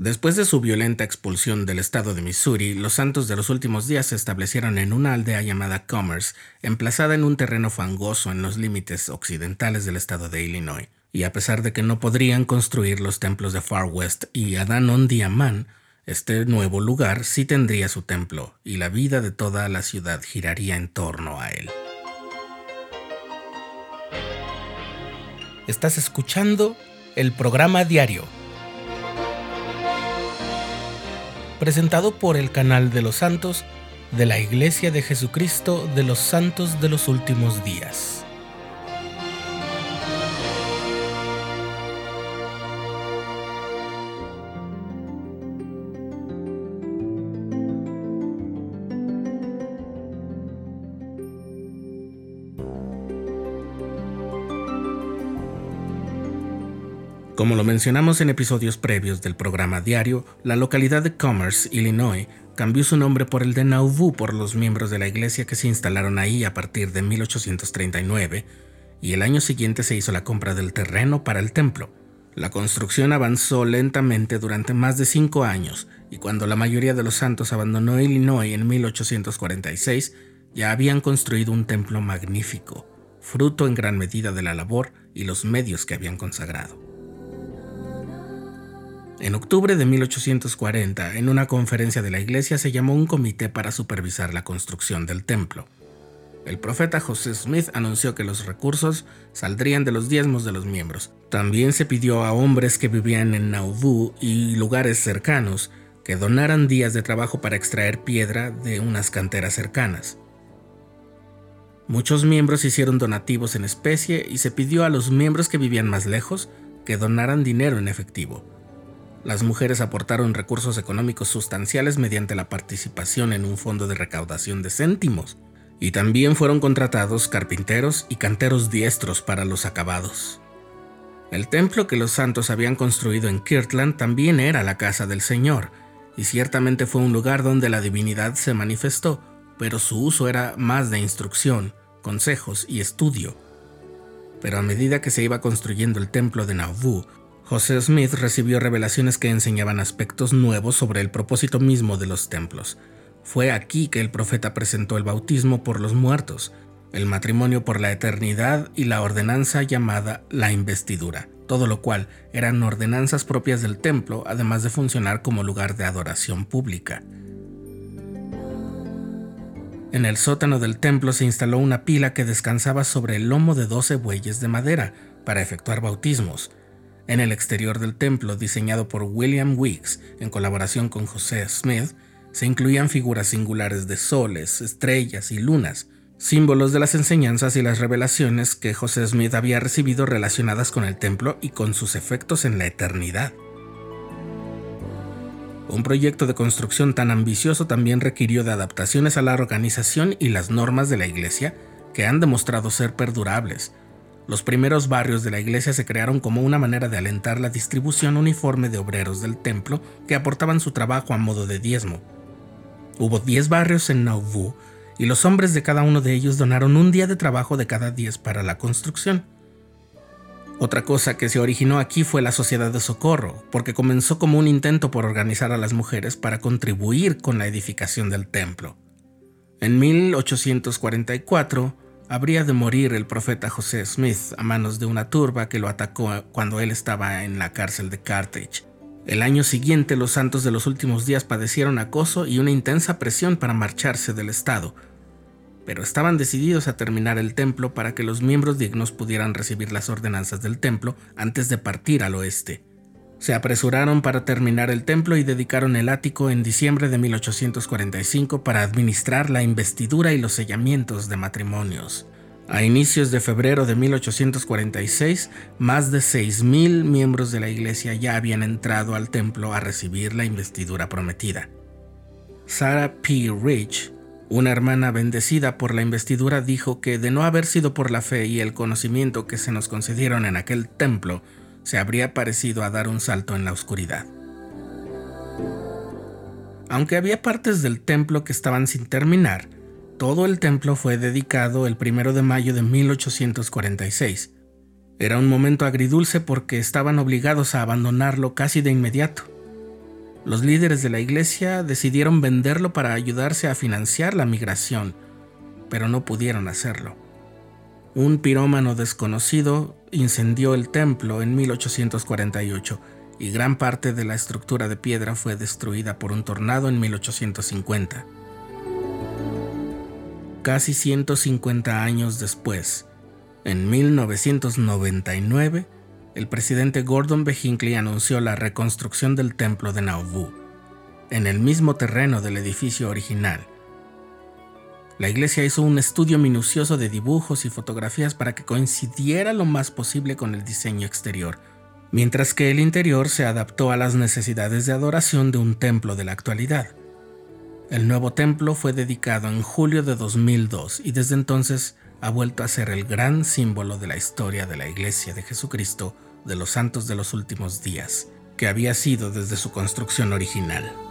Después de su violenta expulsión del estado de Missouri, los santos de los últimos días se establecieron en una aldea llamada Commerce, emplazada en un terreno fangoso en los límites occidentales del estado de Illinois. Y a pesar de que no podrían construir los templos de Far West y Adán Diamán, este nuevo lugar sí tendría su templo, y la vida de toda la ciudad giraría en torno a él. Estás escuchando el programa diario presentado por el canal de los santos de la Iglesia de Jesucristo de los Santos de los Últimos Días. Como lo mencionamos en episodios previos del programa diario, la localidad de Commerce, Illinois, cambió su nombre por el de Nauvoo por los miembros de la iglesia que se instalaron ahí a partir de 1839, y el año siguiente se hizo la compra del terreno para el templo. La construcción avanzó lentamente durante más de cinco años, y cuando la mayoría de los santos abandonó Illinois en 1846, ya habían construido un templo magnífico, fruto en gran medida de la labor y los medios que habían consagrado. En octubre de 1840, en una conferencia de la iglesia se llamó un comité para supervisar la construcción del templo. El profeta José Smith anunció que los recursos saldrían de los diezmos de los miembros. También se pidió a hombres que vivían en Nauvoo y lugares cercanos que donaran días de trabajo para extraer piedra de unas canteras cercanas. Muchos miembros hicieron donativos en especie y se pidió a los miembros que vivían más lejos que donaran dinero en efectivo. Las mujeres aportaron recursos económicos sustanciales mediante la participación en un fondo de recaudación de céntimos, y también fueron contratados carpinteros y canteros diestros para los acabados. El templo que los santos habían construido en Kirtland también era la casa del Señor, y ciertamente fue un lugar donde la divinidad se manifestó, pero su uso era más de instrucción, consejos y estudio. Pero a medida que se iba construyendo el templo de Nauvoo, José Smith recibió revelaciones que enseñaban aspectos nuevos sobre el propósito mismo de los templos. Fue aquí que el profeta presentó el bautismo por los muertos, el matrimonio por la eternidad y la ordenanza llamada la investidura, todo lo cual eran ordenanzas propias del templo, además de funcionar como lugar de adoración pública. En el sótano del templo se instaló una pila que descansaba sobre el lomo de doce bueyes de madera para efectuar bautismos, en el exterior del templo, diseñado por William Weeks en colaboración con José Smith, se incluían figuras singulares de soles, estrellas y lunas, símbolos de las enseñanzas y las revelaciones que José Smith había recibido relacionadas con el templo y con sus efectos en la eternidad. Un proyecto de construcción tan ambicioso también requirió de adaptaciones a la organización y las normas de la Iglesia que han demostrado ser perdurables, los primeros barrios de la iglesia se crearon como una manera de alentar la distribución uniforme de obreros del templo que aportaban su trabajo a modo de diezmo. Hubo 10 barrios en Nauvoo y los hombres de cada uno de ellos donaron un día de trabajo de cada 10 para la construcción. Otra cosa que se originó aquí fue la Sociedad de Socorro, porque comenzó como un intento por organizar a las mujeres para contribuir con la edificación del templo. En 1844, habría de morir el profeta José Smith a manos de una turba que lo atacó cuando él estaba en la cárcel de Carthage. El año siguiente los santos de los últimos días padecieron acoso y una intensa presión para marcharse del estado, pero estaban decididos a terminar el templo para que los miembros dignos pudieran recibir las ordenanzas del templo antes de partir al oeste. Se apresuraron para terminar el templo y dedicaron el ático en diciembre de 1845 para administrar la investidura y los sellamientos de matrimonios. A inicios de febrero de 1846, más de 6.000 miembros de la iglesia ya habían entrado al templo a recibir la investidura prometida. Sarah P. Rich, una hermana bendecida por la investidura, dijo que de no haber sido por la fe y el conocimiento que se nos concedieron en aquel templo, se habría parecido a dar un salto en la oscuridad. Aunque había partes del templo que estaban sin terminar, todo el templo fue dedicado el 1 de mayo de 1846. Era un momento agridulce porque estaban obligados a abandonarlo casi de inmediato. Los líderes de la iglesia decidieron venderlo para ayudarse a financiar la migración, pero no pudieron hacerlo. Un pirómano desconocido incendió el templo en 1848 y gran parte de la estructura de piedra fue destruida por un tornado en 1850. Casi 150 años después, en 1999, el presidente Gordon B. Hinckley anunció la reconstrucción del templo de Nauvoo, en el mismo terreno del edificio original. La iglesia hizo un estudio minucioso de dibujos y fotografías para que coincidiera lo más posible con el diseño exterior, mientras que el interior se adaptó a las necesidades de adoración de un templo de la actualidad. El nuevo templo fue dedicado en julio de 2002 y desde entonces ha vuelto a ser el gran símbolo de la historia de la Iglesia de Jesucristo de los Santos de los Últimos Días, que había sido desde su construcción original.